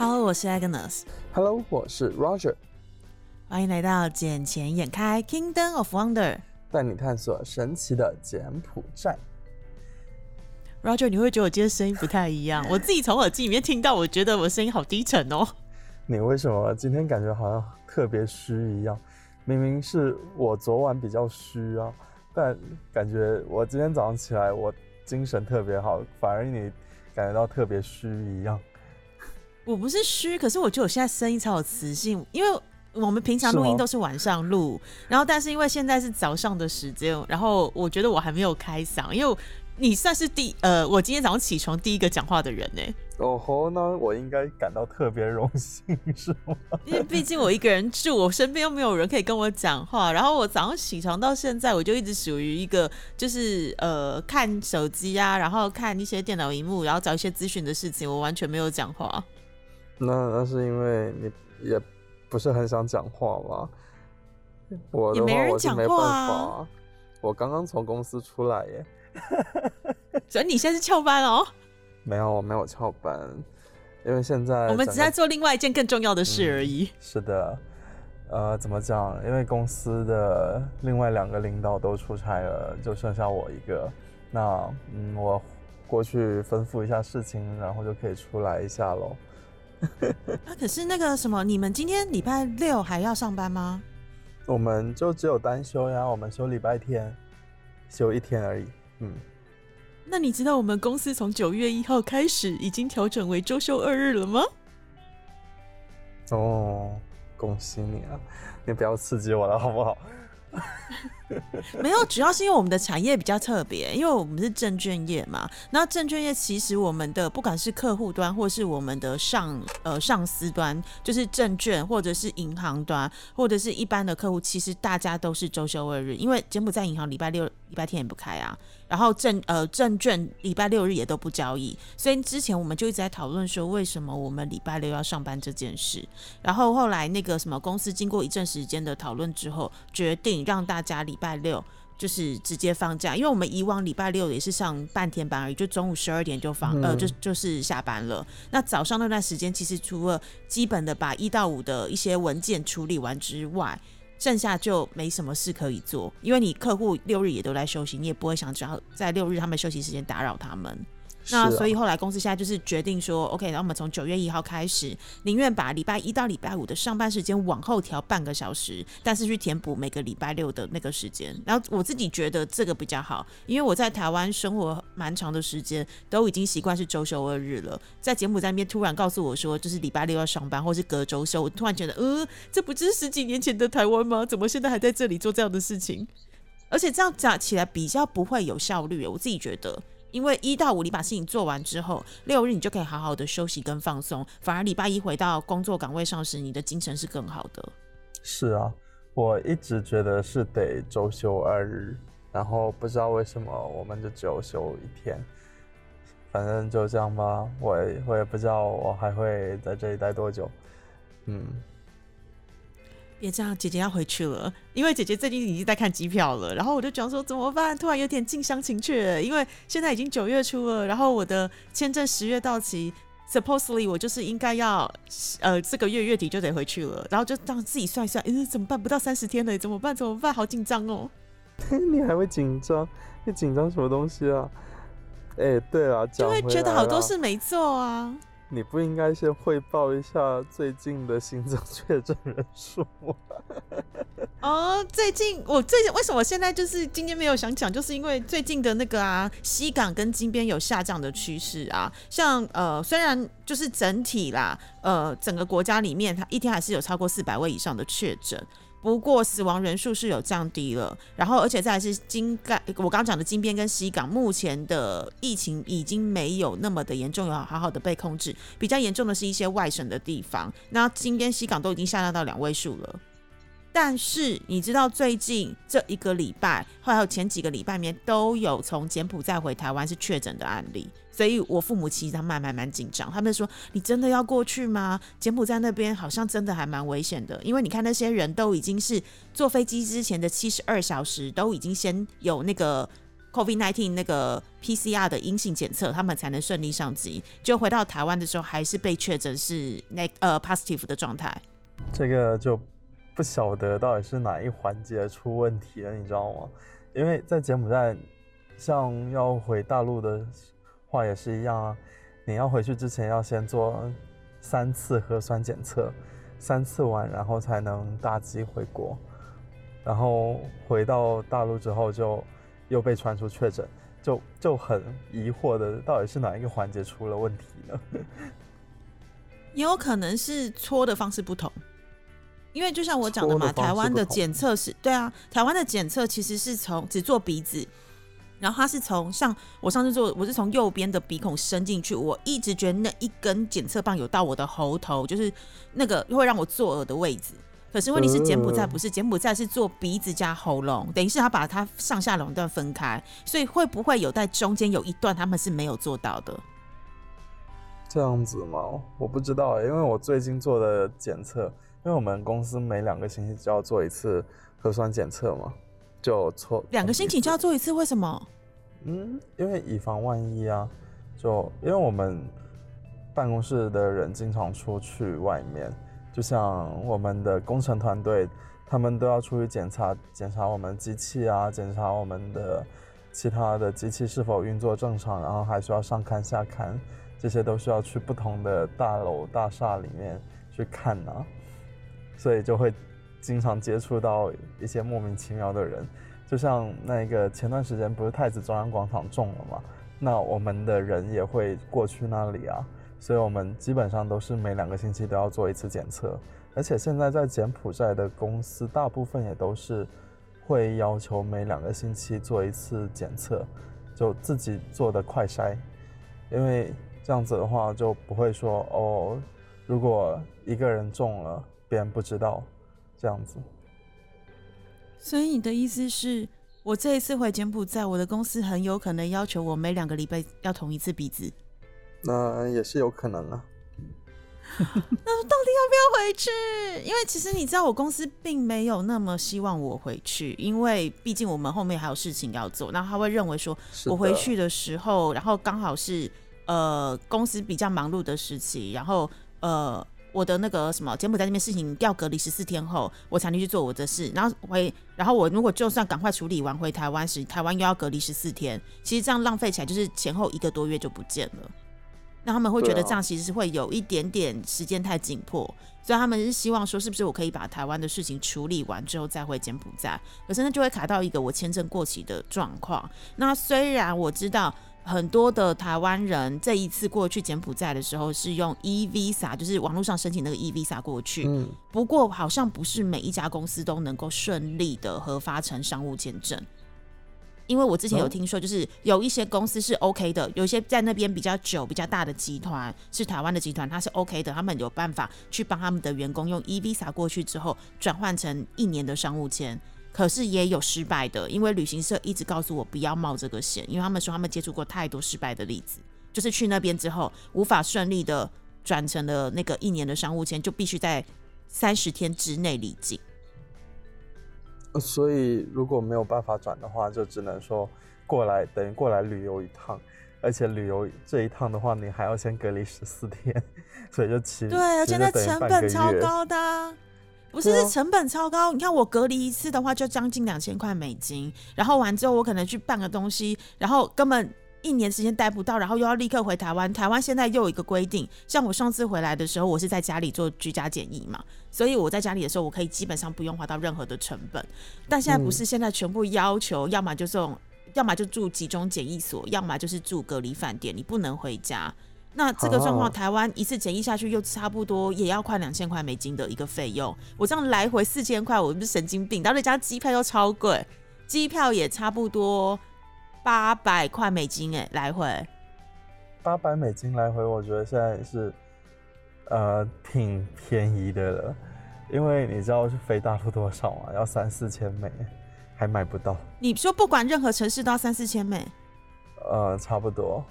Hello，我是 Agnes。Hello，我是 Roger，欢迎来到《眼前眼开 Kingdom of Wonder》。带你探索神奇的柬埔寨。Roger，你会觉得我今天声音不太一样？我自己从耳机里面听到，我觉得我声音好低沉哦。你为什么今天感觉好像特别虚一样？明明是我昨晚比较虚啊，但感觉我今天早上起来我精神特别好，反而你感觉到特别虚一样。我不是虚，可是我觉得我现在声音才有磁性，因为我们平常录音都是晚上录，然后但是因为现在是早上的时间，然后我觉得我还没有开嗓，因为你算是第呃，我今天早上起床第一个讲话的人呢，哦吼，那我应该感到特别荣幸，是吗？因为毕竟我一个人住，我身边又没有人可以跟我讲话，然后我早上起床到现在，我就一直属于一个就是呃看手机啊，然后看一些电脑荧幕，然后找一些资讯的事情，我完全没有讲话。那那是因为你也不是很想讲话吗？我的话也没人我是没办讲话啊法啊，我刚刚从公司出来耶。所以你现在是翘班哦，没有，我没有翘班，因为现在我们只在做另外一件更重要的事而已。是的，呃，怎么讲？因为公司的另外两个领导都出差了，就剩下我一个。那嗯，我过去吩咐一下事情，然后就可以出来一下喽。啊，可是那个什么，你们今天礼拜六还要上班吗？我们就只有单休呀，我们休礼拜天，休一天而已。嗯，那你知道我们公司从九月一号开始已经调整为周休二日了吗？哦，恭喜你啊！你不要刺激我了，好不好？没有，主要是因为我们的产业比较特别，因为我们是证券业嘛。那证券业其实我们的不管是客户端，或是我们的上呃上司端，就是证券或者是银行端，或者是一般的客户，其实大家都是周休二日，因为柬埔寨银行礼拜六、礼拜天也不开啊。然后证呃证券礼拜六日也都不交易，所以之前我们就一直在讨论说，为什么我们礼拜六要上班这件事。然后后来那个什么公司经过一阵时间的讨论之后，决定让大家礼拜六就是直接放假，因为我们以往礼拜六也是上半天班而已，就中午十二点就放、呃嗯就就是下班了。那早上那段时间，其实除了基本的把一到五的一些文件处理完之外，剩下就没什么事可以做，因为你客户六日也都在休息，你也不会想只要在六日他们休息时间打扰他们。那所以后来公司现在就是决定说，OK，然后我们从九月一号开始，宁愿把礼拜一到礼拜五的上班时间往后调半个小时，但是去填补每个礼拜六的那个时间。然后我自己觉得这个比较好，因为我在台湾生活蛮长的时间，都已经习惯是周休二日了。在柬埔寨那边突然告诉我说，就是礼拜六要上班，或是隔周休，我突然觉得，呃，这不就是十几年前的台湾吗？怎么现在还在这里做这样的事情？而且这样讲起来比较不会有效率，我自己觉得。因为一到五你把事情做完之后，六日你就可以好好的休息跟放松，反而礼拜一回到工作岗位上时，你的精神是更好的。是啊，我一直觉得是得周休二日，然后不知道为什么我们就只有休一天。反正就这样吧，我我也不知道我还会在这里待多久。嗯，别这样，姐姐要回去了，因为姐姐最近已经在看机票了。然后我就讲说怎么办，突然有点近乡情怯，因为现在已经九月初了，然后我的签证十月到期，supposedly 我就是应该要呃这个月月底就得回去了，然后就让自己算一算，呃怎么办？不到三十天了，怎么办？怎么办？好紧张哦。你还会紧张？你紧张什么东西啊？哎、对啊，就会觉得好多事没做啊。你不应该先汇报一下最近的新增确诊人数吗？哦，最近我最近为什么现在就是今天没有想讲，就是因为最近的那个啊，西港跟金边有下降的趋势啊。像呃，虽然就是整体啦，呃，整个国家里面它一天还是有超过四百位以上的确诊。不过死亡人数是有降低了，然后而且再来是金盖，我刚刚讲的金边跟西港，目前的疫情已经没有那么的严重，有好好的被控制。比较严重的是一些外省的地方，那金边、西港都已经下降到两位数了。但是你知道，最近这一个礼拜，还有前几个礼拜里面，都有从柬埔寨回台湾是确诊的案例，所以我父母其实他们还蛮蛮紧张，他们说：“你真的要过去吗？柬埔寨那边好像真的还蛮危险的，因为你看那些人都已经是坐飞机之前的七十二小时都已经先有那个 COVID-19 那个 PCR 的阴性检测，他们才能顺利上机。就回到台湾的时候，还是被确诊是那呃 positive 的状态。这个就不晓得到底是哪一环节出问题了，你知道吗？因为在柬埔寨，像要回大陆的话也是一样啊，你要回去之前要先做三次核酸检测，三次完然后才能搭机回国，然后回到大陆之后就又被传出确诊，就就很疑惑的，到底是哪一个环节出了问题呢？也有可能是搓的方式不同。因为就像我讲的嘛，的台湾的检测是对啊，台湾的检测其实是从只做鼻子，然后它是从像我上次做，我是从右边的鼻孔伸进去，我一直觉得那一根检测棒有到我的喉头，就是那个会让我作呕的位置。可是问题是柬埔寨呃不是柬埔寨是做鼻子加喉咙，等于是他把它上下两段分开，所以会不会有在中间有一段他们是没有做到的？这样子吗？我不知道欸，因为我最近做的检测，因为我们公司每两个星期就要做一次核酸检测嘛，就错两个星期就要做一次，为什么？嗯，因为以防万一啊，就因为我们办公室的人经常出去外面，就像我们的工程团队，他们都要出去检查检查我们机器啊，检查我们的其他的机器是否运作正常，然后还需要上看下看，这些都需要去不同的大楼大厦里面去看啊，所以就会经常接触到一些莫名其妙的人。就像那个前段时间不是太子中央广场中了嘛，那我们的人也会过去那里啊，所以我们基本上都是每两个星期都要做一次检测，而且现在在柬埔寨的公司大部分也都是会要求每两个星期做一次检测，就自己做的快筛，因为这样子的话就不会说哦，如果一个人中了，别人不知道，这样子。所以你的意思是我这一次回柬埔寨，我的公司很有可能要求我每两个礼拜要捅一次鼻子。那也是有可能啊。那到底要不要回去？因为其实你知道，我公司并没有那么希望我回去，因为毕竟我们后面还有事情要做。那他会认为说，我回去的时候，然后刚好是呃公司比较忙碌的时期，然后呃我的那个什么柬埔寨那边事情要隔离十四天后，我才能去做我的事，然后回，然后我如果就算赶快处理完回台湾时，台湾又要隔离十四天，其实这样浪费起来就是前后一个多月就不见了。那他们会觉得这样其实是会有一点点时间太紧迫，所以他们是希望说，是不是我可以把台湾的事情处理完之后再回柬埔寨？可是那就会卡到一个我签证过期的状况。那虽然我知道很多的台湾人这一次过去柬埔寨的时候是用 e visa，就是网络上申请那个 e visa 过去，嗯，不过好像不是每一家公司都能够顺利的核发成商务签证。因为我之前有哦听说，就是有一些公司是 OK 的，有一些在那边比较久、比较大的集团是台湾的集团，它是 OK 的，他们有办法去帮他们的员工用 e visa 过去之后转换成一年的商务签。可是也有失败的，因为旅行社一直告诉我不要冒这个险，因为他们说他们接触过太多失败的例子，就是去那边之后无法顺利的转成了那个一年的商务签，就必须在三十天之内离境。所以如果没有办法转的话，就只能说过来等于过来旅游一趟，而且旅游这一趟的话，你还要先隔离十四天，所以就其对，而且那成本超高的啊、不是是成本超高。你看我隔离一次的话，就将近两千块美金，然后完之后我可能去办个东西，然后根本一年时间待不到，然后又要立刻回台湾。台湾现在又有一个规定，像我上次回来的时候，我是在家里做居家检疫嘛，所以我在家里的时候，我可以基本上不用花到任何的成本。但现在不是，现在全部要求，要么就这种，要么就住集中检疫所，要么就是住隔离饭店，你不能回家。那这个状况，哦台湾一次检疫下去，又差不多也要快两千块美金的一个费用。我这样来回四千块，我不是神经病？然后再加机票又超贵，机票也差不多八百块美金，哎，来回。八百美金来回，我觉得现在是呃挺便宜的了，因为你知道是飞大陆多少吗？要三四千美，还买不到，你说不管任何城市都要三四千美，呃，差不多。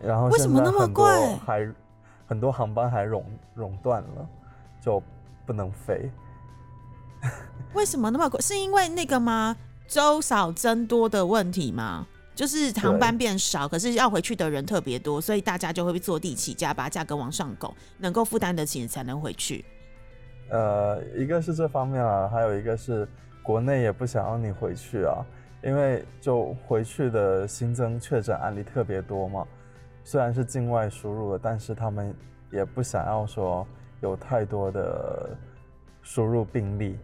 然后为什么那么贵还很多航班还熔熔断了，就不能飞。为什么那么贵？是因为那个吗？周少增多的问题吗？就是航班变少，可是要回去的人特别多，所以大家就会坐地起价，把价格往上拱，能够负担得起才能回去。呃，一个是这方面啊，还有一个是国内也不想让你回去啊，因为就回去的新增确诊案例特别多嘛。虽然是境外输入的，但是他们也不想要说有太多的输入病例，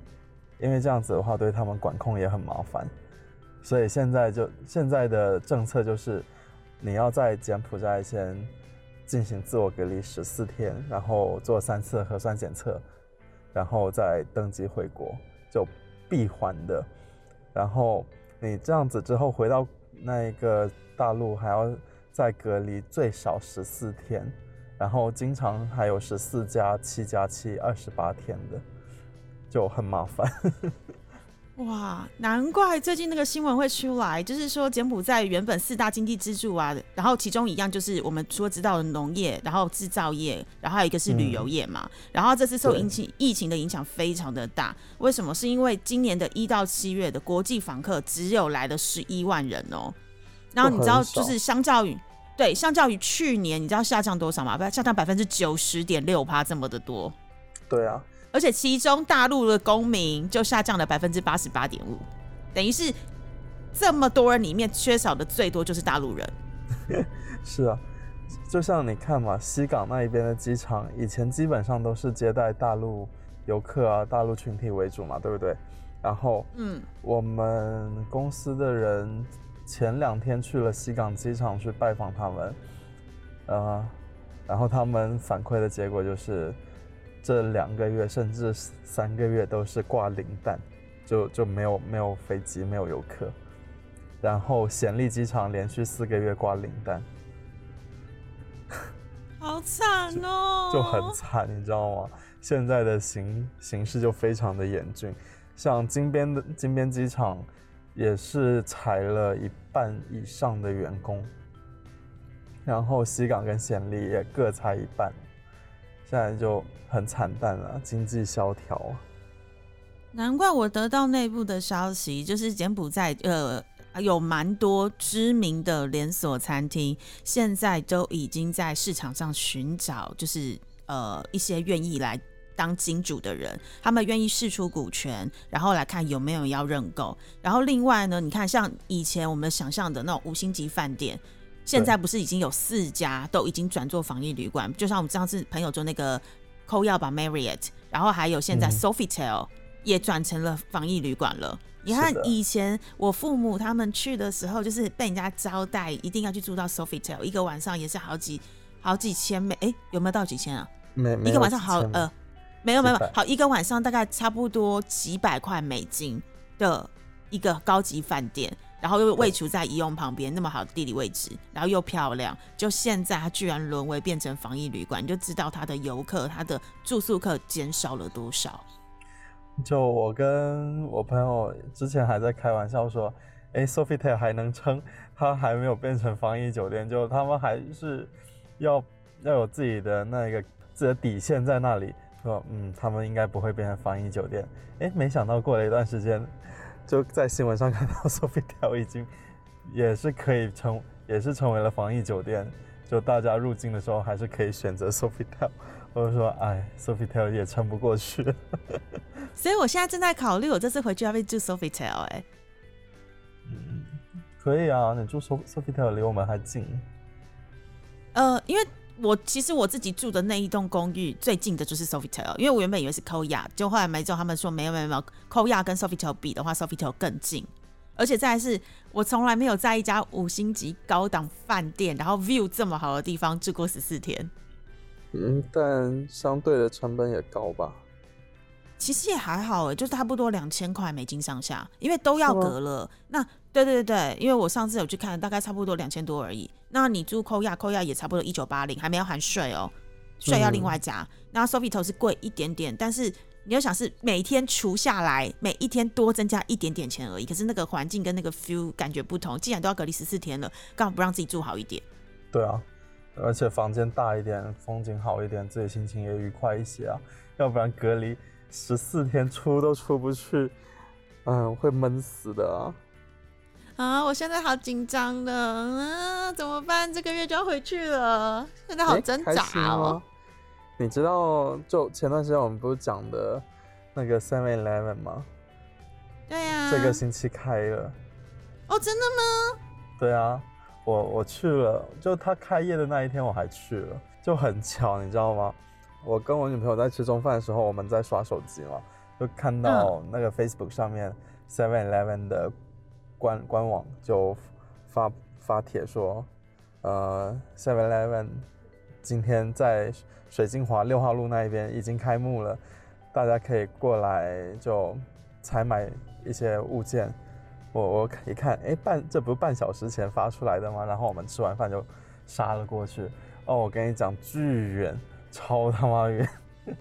因为这样子的话对他们管控也很麻烦。所以现在就现在的政策就是，你要在柬埔寨先进行自我隔离十四天，然后做三次核酸检测。然后再登机回国，就闭环的。然后你这样子之后回到那一个大陆，还要再隔离最少十四天，然后经常还有十四加七加七二十八天的，就很麻烦。哇，难怪最近那个新闻会出来，就是说柬埔寨原本四大经济支柱啊，然后其中一样就是我们说知道的农业，然后制造业，然后还有一个是旅游业嘛。然后这次受疫情疫情的影响非常的大，为什么？是因为今年的一到七月的国际访客只有来了十一万人哦。然后你知道，就是相较于对，相较于去年，你知道下降多少吗？不，下降百分之九十点六趴，这么的多。对啊。而且其中大陆的公民就下降了百分之八十八点五，等于是这么多人里面缺少的最多就是大陆人。是啊，就像你看嘛，西港那一边的机场以前基本上都是接待大陆游客啊、大陆群体为主嘛，对不对？然后，嗯，我们公司的人前两天去了西港机场去拜访他们，呃，然后他们反馈的结果就是。这两个月甚至三个月都是挂零蛋，就就没有没有飞机，没有游客。然后暹粒机场连续四个月挂零蛋，好惨哦，就很惨，你知道吗？现在的形形势就非常的严峻，像金边的金边机场也是裁了一半以上的员工，然后西港跟暹粒也各裁一半。现在就很惨淡了，经济萧条。难怪我得到内部的消息，就是柬埔寨呃有蛮多知名的连锁餐厅，现在都已经在市场上寻找，就是呃一些愿意来当金主的人，他们愿意释出股权，然后来看有没有要认购。然后另外呢，你看像以前我们想象的那种五星级饭店。现在不是已经有四家都已经转做防疫旅馆，就像我们上次朋友做那个扣药吧 Marriott，然后还有现在 Sofitel 也转成了防疫旅馆了。你看以前我父母他们去的时候，就是被人家招待，一定要去住到 Sofitel，一个晚上也是好几好几千美，哎，有没有到几千啊？没，一个晚上好呃，没有没有，好一个晚上大概差不多几百块美金的一个高级饭店。然后又位处在宜用旁边，那么好的地理位置，然后又漂亮，就现在它居然沦为变成防疫旅馆，你就知道它的游客、它的住宿客减少了多少。就我跟我朋友之前还在开玩笑说，哎，Sofitel 还能撑，它还没有变成防疫酒店，就他们还是要要有自己的那个自己的底线在那里，说嗯，他们应该不会变成防疫酒店。哎，没想到过了一段时间。就在新闻上看到，Sofitel 已经也是可以成，也是成为了防疫酒店。就大家入境的时候，还是可以选择 Sofitel。或者说，哎，Sofitel 也撑不过去。所以我现在正在考虑，我这次回去要不要住 Sofitel？哎，嗯，可以啊，你住 Sofitel 离我们还近。呃，因为。我其实我自己住的那一栋公寓最近的就是 Sofitel，因为我原本以为是 Koya，就后来没走，他们说没有没有没有，Koya 跟 Sofitel 比的话，Sofitel 更近，而且再是我从来没有在一家五星级高档饭店，然后 view 这么好的地方住过十四天。嗯，但相对的成本也高吧？其实也还好诶，就差不多两千块美金上下，因为都要隔了。那对对对对，因为我上次有去看，大概差不多两千多而已。那你住扣亚扣亚也差不多一九八零，还没有含税哦，税要另外加。那 Sofitel 是贵一点点，但是你要想是每天除下来，每一天多增加一点点钱而已。可是那个环境跟那个 feel 感觉不同，既然都要隔离十四天了，干嘛不让自己住好一点？对啊，而且房间大一点，风景好一点，自己心情也愉快一些啊。要不然隔离十四天出都出不去，嗯，会闷死的啊。啊，我现在好紧张的，啊，怎么办？这个月就要回去了，现在好挣扎哦。你知道，就前段时间我们不是讲的那个 Seven Eleven 吗？对呀，这个星期开了。哦，真的吗？对啊，我我去了，就他开业的那一天我还去了，就很巧，你知道吗？我跟我女朋友在吃中饭的时候，我们在刷手机嘛，就看到那个 Facebook 上面 Seven Eleven 的官官网就发发帖说，呃，Seven Eleven 今天在水晶华六号路那一边已经开幕了，大家可以过来就采买一些物件。我我一看，哎，半这不是半小时前发出来的吗？然后我们吃完饭就杀了过去。哦，我跟你讲，巨远。超他妈远！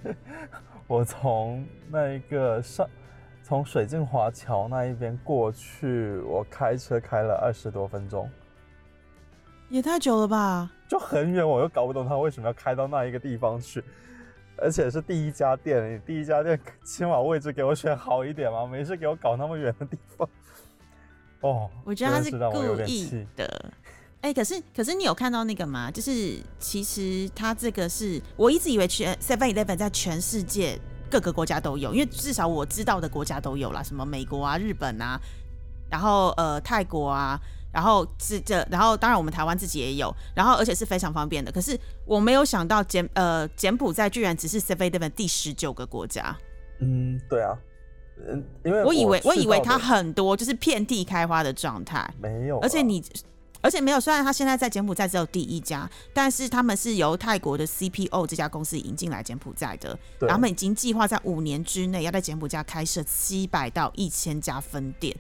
我从那一个上，从水镜华桥那一边过去，我开车开了二十多分钟，也太久了吧？就很远，我又搞不懂他为什么要开到那一个地方去，而且是第一家店，你第一家店起码位置给我选好一点嘛，没事给我搞那么远的地方。哦，我觉得他是故意的。哎，可是可是你有看到那个吗？就是其实他这个是我一直以为全 Seven Eleven 在全世界各个国家都有，因为至少我知道的国家都有啦，什么美国啊、日本啊，然后呃泰国啊，然后是这，然后当然我们台湾自己也有，然后而且是非常方便的。可是我没有想到柬呃柬埔寨居然只是 Seven 第十九个国家。嗯，对啊，嗯，因为我以为我以为它很多就是遍地开花的状态，没有，而且你。而且没有，虽然他现在在柬埔寨只有第一家，但是他们是由泰国的 CPO 这家公司引进来柬埔寨的，然后他们已经计划在五年之内要在柬埔寨开设七百到一千家分店。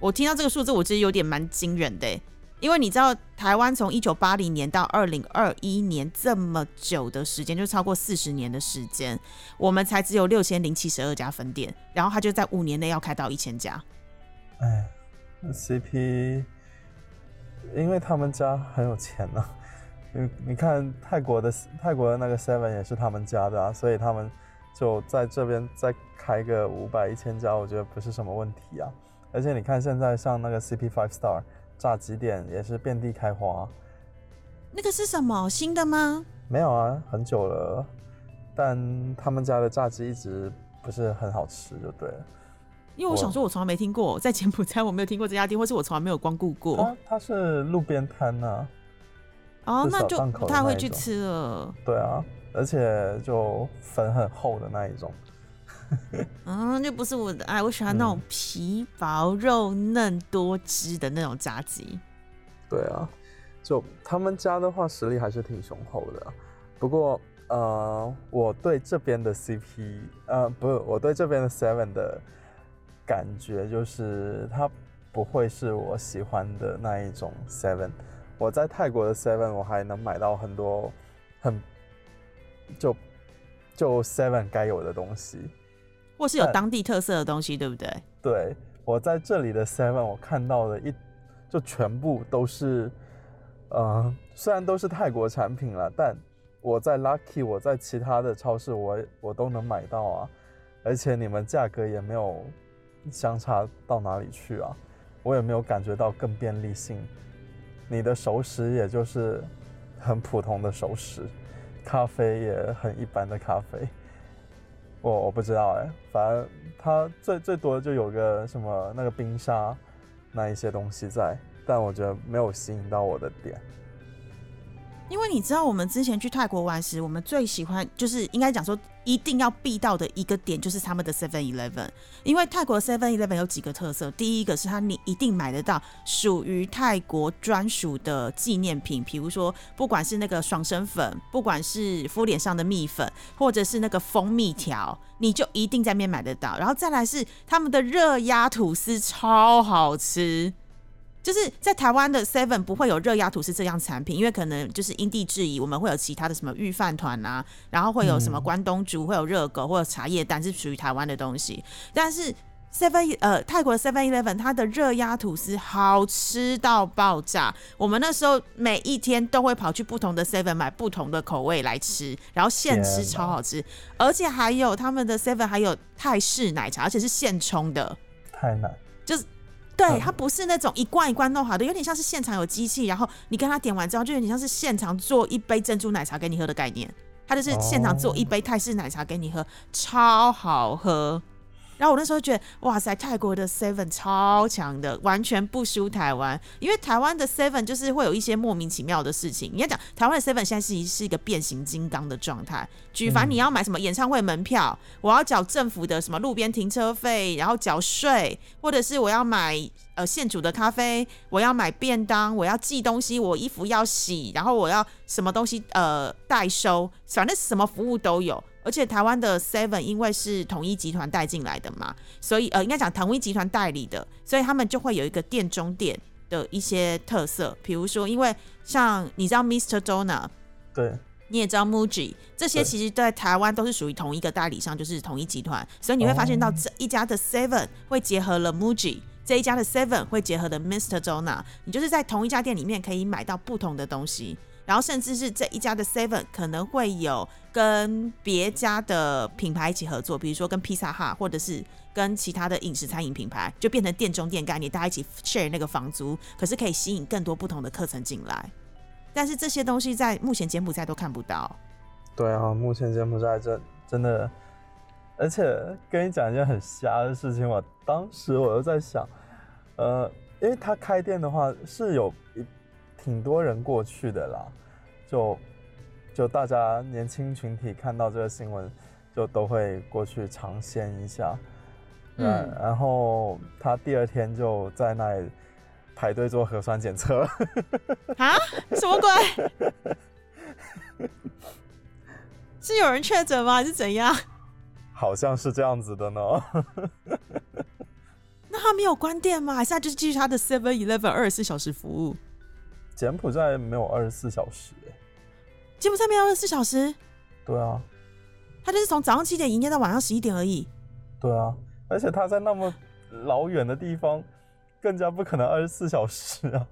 我听到这个数字，我觉得有点蛮惊人的，因为你知道台湾从一九八零年到二零二一年这么久的时间，就超过四十年的时间，我们才只有六千零七十二家分店，然后他就在五年内要开到一千家。哎，CP。因为他们家很有钱呢，你你看泰国的泰国的那个 Seven 也是他们家的啊，所以他们就在这边再开个五百一千家，我觉得不是什么问题啊。而且你看现在像那个 CP Five Star 炸鸡店也是遍地开花，那个是什么新的吗？没有啊，很久了，但他们家的炸鸡一直不是很好吃，就对了。因为我想说，我从来没听过，在柬埔寨我没有听过这家店，或是我从来没有光顾过。它是路边摊呢，哦，那就不太会去吃了。对啊，而且就粉很厚的那一种。嗯，就不是我的爱，我喜欢那种皮薄肉嫩多汁的那种炸鸡。对啊，就他们家的话，实力还是挺雄厚的。不过，呃，我对这边的 CP，呃，不是，我对这边的 Seven 的。感觉就是它不会是我喜欢的那一种 Seven。我在泰国的 Seven 我还能买到很多很就就 Seven 该有的东西，或是有当地特色的东西，对不对？对，我在这里的 Seven 我看到的一就全部都是，呃，虽然都是泰国产品了，但我在 Lucky 我在其他的超市我我都能买到啊，而且你们价格也没有。相差到哪里去啊？我也没有感觉到更便利性。你的熟食也就是很普通的熟食，咖啡也很一般的咖啡。我我不知道哎，反正它最最多就有个什么那个冰沙那一些东西在，但我觉得没有吸引到我的点。因为你知道，我们之前去泰国玩时，我们最喜欢就是应该讲说一定要必到的一个点，就是他们的 Seven Eleven。因为泰国 Seven Eleven 有几个特色，第一个是它你一定买得到属于泰国专属的纪念品，比如说不管是那个爽身粉，不管是敷脸上的蜜粉，或者是那个蜂蜜条，你就一定在那边买得到。然后再来是他们的热压吐司，超好吃。就是在台湾的 Seven 不会有热压吐司这样产品，因为可能就是因地制宜，我们会有其他的什么御饭团啊，然后会有什么关东煮，会有热狗或者茶叶蛋是属于台湾的东西。但是 Seven 呃泰国的 Seven Eleven 它的热压吐司好吃到爆炸，我们那时候每一天都会跑去不同的 Seven 买不同的口味来吃，然后现吃超好吃，而且还有他们的 Seven 还有泰式奶茶，而且是现冲的，太难，就是。对，嗯它不是那种一罐一罐弄好的，有点像是现场有机器，然后你跟他点完之后，就有点像是现场做一杯珍珠奶茶给你喝的概念。它就是现场做一杯泰式奶茶给你喝，超好喝。然后我那时候觉得，哇塞，泰国的 Seven 超强的，完全不输台湾。因为台湾的 Seven 就是会有一些莫名其妙的事情。你要讲台湾的 Seven 现在是是一个变形金刚的状态。举凡你要买什么演唱会门票，我要缴政府的什么路边停车费，然后缴税，或者是我要买呃现煮的咖啡，我要买便当，我要寄东西，我衣服要洗，然后我要什么东西呃代收，反正什么服务都有。而且台湾的 Seven 因为是统一集团带进来的嘛，所以呃应该讲统一集团代理的，所以他们就会有一个店中店的一些特色，比如说因为像你知道 Mr. Donut。对，你也知道 MUJI 这些其实在台湾都是属于同一个代理商，就是统一集团，所以你会发现到哦这一家的 Seven 会结合了 MUJI，这一家的 Seven 会结合的 Mr. Donut，你就是在同一家店里面可以买到不同的东西，然后甚至是这一家的 Seven 可能会有跟别家的品牌一起合作，比如说跟披萨哈，或者是跟其他的饮食餐饮品牌，就变成店中店概念，大家一起 share 那个房租，可是可以吸引更多不同的课程进来。但是这些东西在目前柬埔寨都看不到。对啊，目前柬埔寨真真的，而且跟你讲一件很瞎的事情，我当时我就在想，呃，因为他开店的话是有一挺多人过去的啦，就就大家年轻群体看到这个新闻，就都会过去尝鲜一下，嗯嗯，然后他第二天就在那里排队做核酸检测。啊？什么鬼？是有人确诊吗？还是怎样？好像是这样子的呢。那他没有关店吗？还是他就是继续他的 Seven Eleven 二十四小时服务？柬埔寨没有二十四小时、欸，柬埔寨没有二十四小时，对啊，他就是从早上七点营业到晚上十一点而已。对啊，而且他在那么老远的地方，更加不可能二十四小时啊。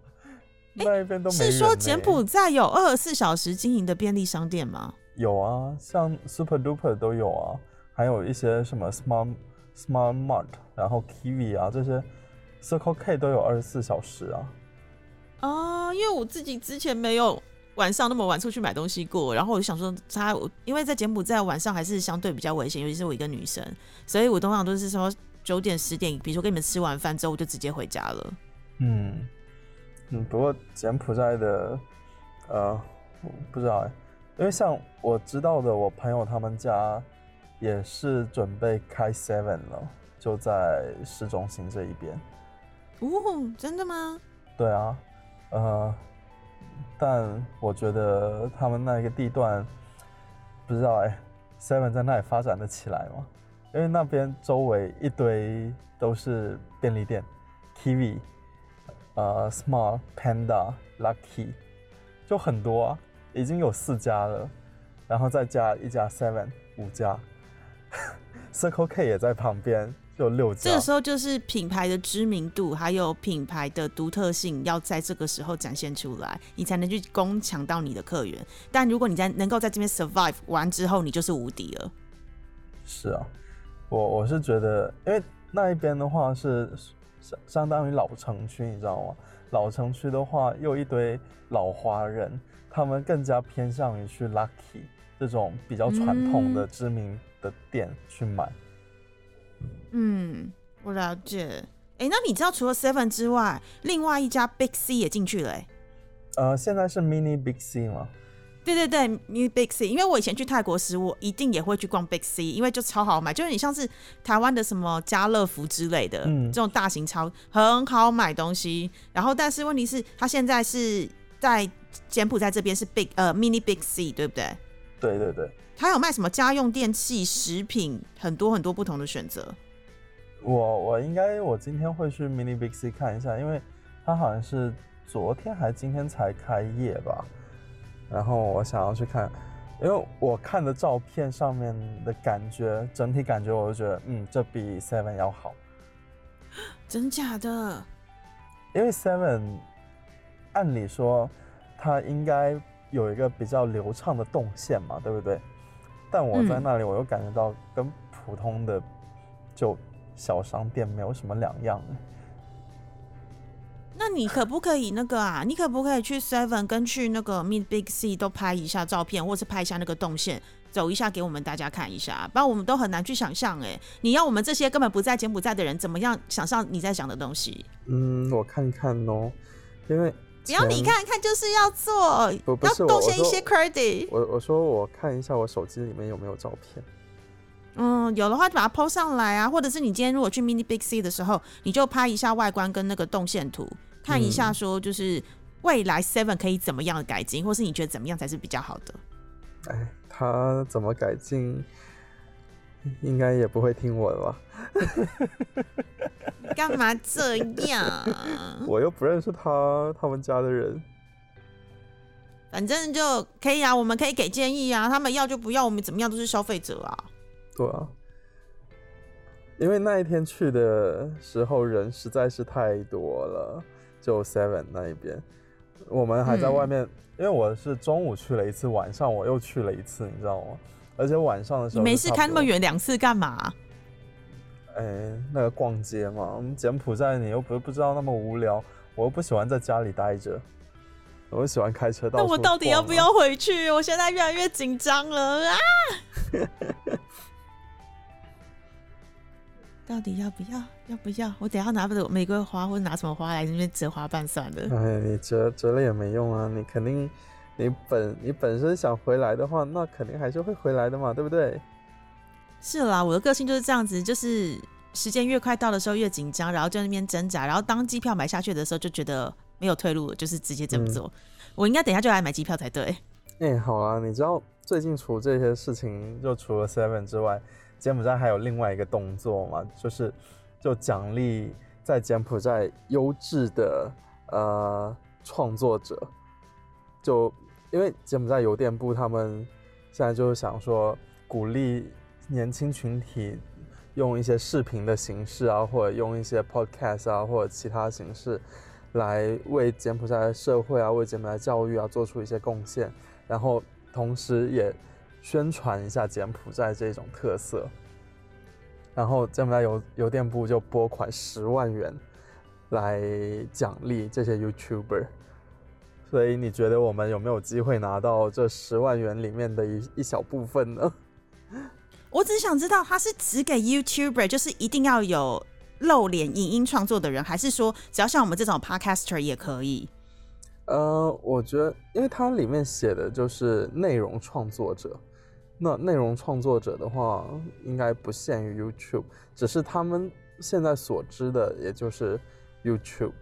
那一边都没人、是说欸。柬埔寨有二十四小时经营的便利商店吗？有啊，像 Super Duper 都有啊，还有一些什么 Smart Smart Mart，然后 Kiwi 啊这些，Circle K 都有二十四小时啊。哦，因为我自己之前没有晚上那么晚出去买东西过，然后我就想说他，因为在柬埔寨晚上还是相对比较危险，尤其是我一个女生，所以我通常都是说九点十点，比如说跟你们吃完饭之后，我就直接回家了。嗯嗯，不过柬埔寨的，呃，我不知道哎，因为像我知道的，我朋友他们家也是准备开 Seven 了，就在市中心这一边。哦，真的吗？对啊，呃，但我觉得他们那个地段，不知道哎，Seven 在那里发展的起来吗？因为那边周围一堆都是便利店，Kiwi，呃，Smart、Panda、Lucky，就很多啊，已经有四家了，然后再加一家 Seven，五家，Circle K 也在旁边，这个时候就是品牌的知名度，还有品牌的独特性，要在这个时候展现出来，你才能去攻抢到你的客源。但如果你在能够在这边 survive 完之后，你就是无敌了。是啊，我我是觉得，因为那一边的话是相相当于老城区，你知道吗？老城区的话又一堆老华人，他们更加偏向于去 Lucky 这种比较传统的嗯知名的店去买。嗯，我了解。哎、那你知道除了 Seven 之外，另外一家 Big C 也进去了、欸？呃，现在是 Mini Big C 吗？对对对，New Big C，因为我以前去泰国时，我一定也会去逛 Big C，因为就超好买，就是你像是台湾的什么家乐福之类的、嗯这种大型超，很好买东西。然后，但是问题是，它现在是在柬埔寨这边是 Big 呃 Mini Big C，对不对？对对对，他有卖什么家用电器、食品，很多很多不同的选择。我我应该我今天会去 Mini Big C 看一下，因为他好像是昨天还今天才开业吧。然后我想要去看，因为我看的照片上面的感觉，整体感觉我就觉得，嗯，这比 Seven 要好，真假的？因为 Seven 按理说它应该有一个比较流畅的动线嘛，对不对？但我在嗯那里我又感觉到跟普通的就小商店没有什么两样。那你可不可以那个啊？你可不可以去 Seven 跟去那个 Meet Big C 都拍一下照片，或是拍一下那个动线，走一下给我们大家看一下？不然我们都很难去想象哎，你要我们这些根本不在柬埔寨的人，怎么样想象你在想的东西？嗯，我看看哦，因为只要你看看，就是要做，要贡献一些 credit。我我说我看一下我手机里面有没有照片。嗯，有的话就把它 PO 上来啊，或者是你今天如果去 Mini Big C 的时候，你就拍一下外观跟那个动线图，看一下说就是未来 Seven 可以怎么样的改进，或是你觉得怎么样才是比较好的？哎，它怎么改进，应该也不会听我的吧？干嘛这样？我又不认识他他们家的人，反正就可以啊，我们可以给建议啊，他们要就不要，我们怎么样都是消费者啊。对啊，因为那一天去的时候人实在是太多了，就 Seven 那一边，我们还在外面。因为我是中午去了一次，晚上我又去了一次，你知道吗？而且晚上的时候，你没事开那么远两次干嘛？哎，那个逛街嘛，我们柬埔寨你又不不知道那么无聊，我又不喜欢在家里待着，我喜欢开车到。那我到底要不要回去？我现在越来越紧张了啊！到底要不要？要不要？我等下拿不着玫瑰花，或者拿什么花来那边折花瓣算了。哎，你折折了也没用啊！你肯定，你本你本身想回来的话，那肯定还是会回来的嘛，对不对？是啦，我的个性就是这样子，就是时间越快到的时候越紧张，然后就那边挣扎，然后当机票买下去的时候就觉得没有退路了，就是直接这么做。我应该等下就来买机票才对。哎，好啊，你知道最近除这些事情，就除了 Seven 之外。柬埔寨还有另外一个动作嘛，就是就奖励在柬埔寨优质的呃创作者，就因为柬埔寨邮电部他们现在就是想说鼓励年轻群体用一些视频的形式啊，或者用一些 podcast 啊，或者其他形式来为柬埔寨社会啊，为柬埔寨教育啊做出一些贡献，然后同时也。宣传一下柬埔寨这种特色，然后柬埔寨邮邮电部就拨款十万元来奖励这些 YouTuber，所以你觉得我们有没有机会拿到这十万元里面的一一小部分呢？我只想知道，他是只给 YouTuber，就是一定要有露脸影音创作的人，还是说只要像我们这种 Podcaster 也可以？呃，我觉得，因为它里面写的就是内容创作者。那内容创作者的话，应该不限于 YouTube，只是他们现在所知的，也就是 YouTube。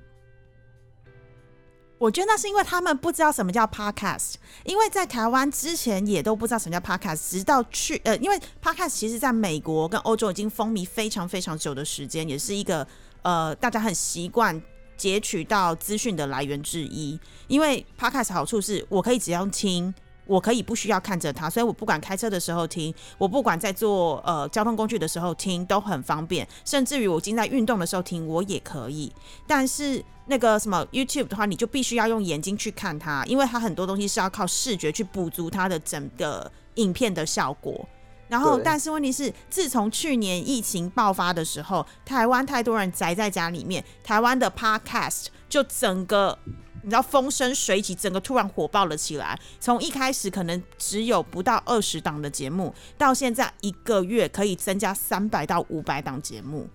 我觉得那是因为他们不知道什么叫 Podcast，因为在台湾之前也都不知道什么叫 Podcast，直到去呃，因为 Podcast 其实在美国跟欧洲已经风靡非常非常久的时间，也是一个呃大家很习惯截取到资讯的来源之一。因为 Podcast 好处是我可以只要听。我可以不需要看着它，所以我不管开车的时候听，我不管在做呃交通工具的时候听都很方便，甚至于我今在运动的时候听我也可以。但是那个什么 YouTube 的话，你就必须要用眼睛去看它，因为它很多东西是要靠视觉去补足它的整个影片的效果。然后，但是问题是，自从去年疫情爆发的时候，台湾太多人宅在家里面，台湾的 Podcast 就整个。你知道风生水起，整个突然火爆了起来。从一开始可能只有不到二十档的节目，到现在一个月可以增加三百到五百档节目，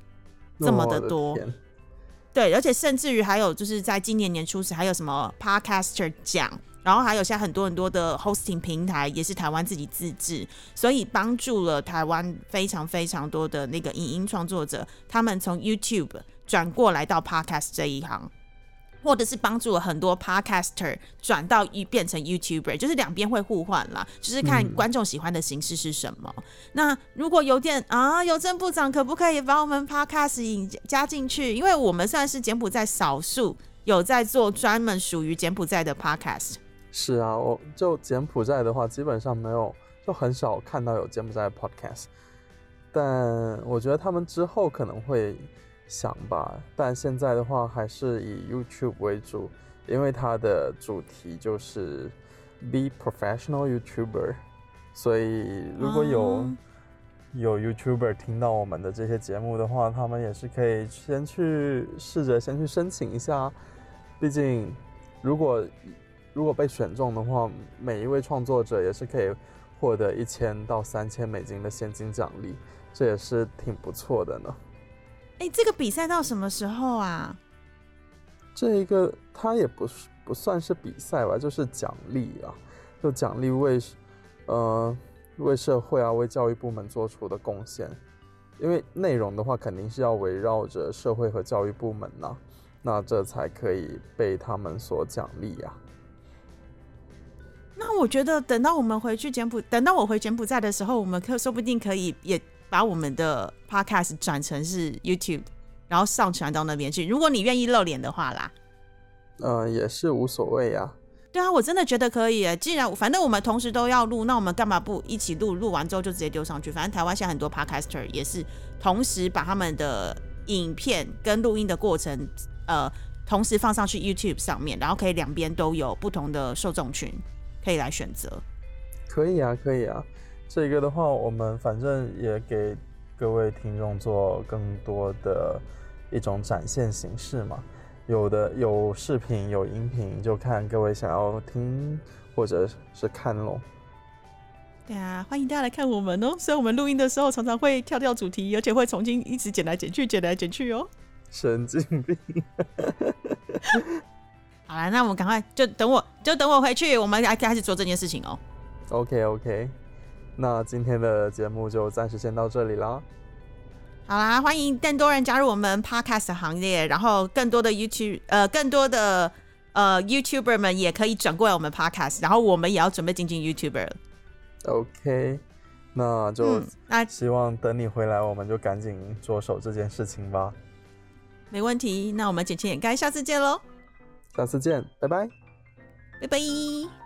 这么的多。对，而且甚至于还有就是在今年年初时，还有什么 Podcaster 奖，然后还有现在很多很多的 hosting 平台也是台湾自己自制，所以帮助了台湾非常非常多的那个影音创作者，他们从 YouTube 转过来到 Podcast 这一行。或者是帮助了很多 podcaster 转到一变成 YouTuber，就是两边会互换啦，就是看观众喜欢的形式是什么。那如果邮电啊，邮政部长可不可以把我们 podcast 引加进去？因为我们算是柬埔寨少数有在做专门属于柬埔寨的 podcast。是啊，我就柬埔寨的话，基本上没有，就很少看到有柬埔寨的 podcast。但我觉得他们之后可能会。想吧，但现在的话还是以 YouTube 为主，因为它的主题就是 Be Professional YouTuber，所以如果有有 YouTuber 听到我们的这些节目的话，他们也是可以先去试着先去申请一下，毕竟如果如果被选中的话，每一位创作者也是可以获得一千到三千美金的现金奖励，这也是挺不错的呢。哎，这个比赛到什么时候啊？这一个它也不是不算是比赛吧，就是奖励啊，就奖励为呃为社会啊为教育部门做出的贡献。因为内容的话，肯定是要围绕着社会和教育部门呐，那这才可以被他们所奖励呀。那我觉得等到我们回去柬埔，等到我回柬埔寨的时候，我们可说不定可以也把我们的 podcast 转成是 YouTube，然后上传到那边去。如果你愿意露脸的话啦，嗯，也是无所谓呀。对啊，我真的觉得可以。既然反正我们同时都要录，那我们干嘛不一起录？录完之后就直接丢上去。反正台湾现在很多 podcaster 也是同时把他们的影片跟录音的过程，呃，同时放上去 YouTube 上面，然后可以两边都有不同的受众群可以来选择。可以啊，可以啊。这个的话，我们反正也给各位听众做更多的一种展现形式嘛。有的有视频有音频，就看各位想要听或者是看喽。对啊，欢迎大家来看我们哦。所以我们录音的时候常常会跳掉主题，而且会重新一直剪来剪去，剪来剪去哦。神经病。好了，那我们赶快就等我就等我回去，我们来开始做这件事情哦。OK OK，那今天的节目就暂时先到这里啦。好啦，欢迎更多人加入我们 Podcast 行列，然后更多的 YouTube 呃，更多的呃 YouTuber 们也可以转过来我们 Podcast，然后我们也要准备进军 YouTuber。OK，那就那希望等你回来，我们就赶紧着手这件事情吧。没问题，那我们剪切掩盖，下次见喽。下次见，拜拜，拜拜。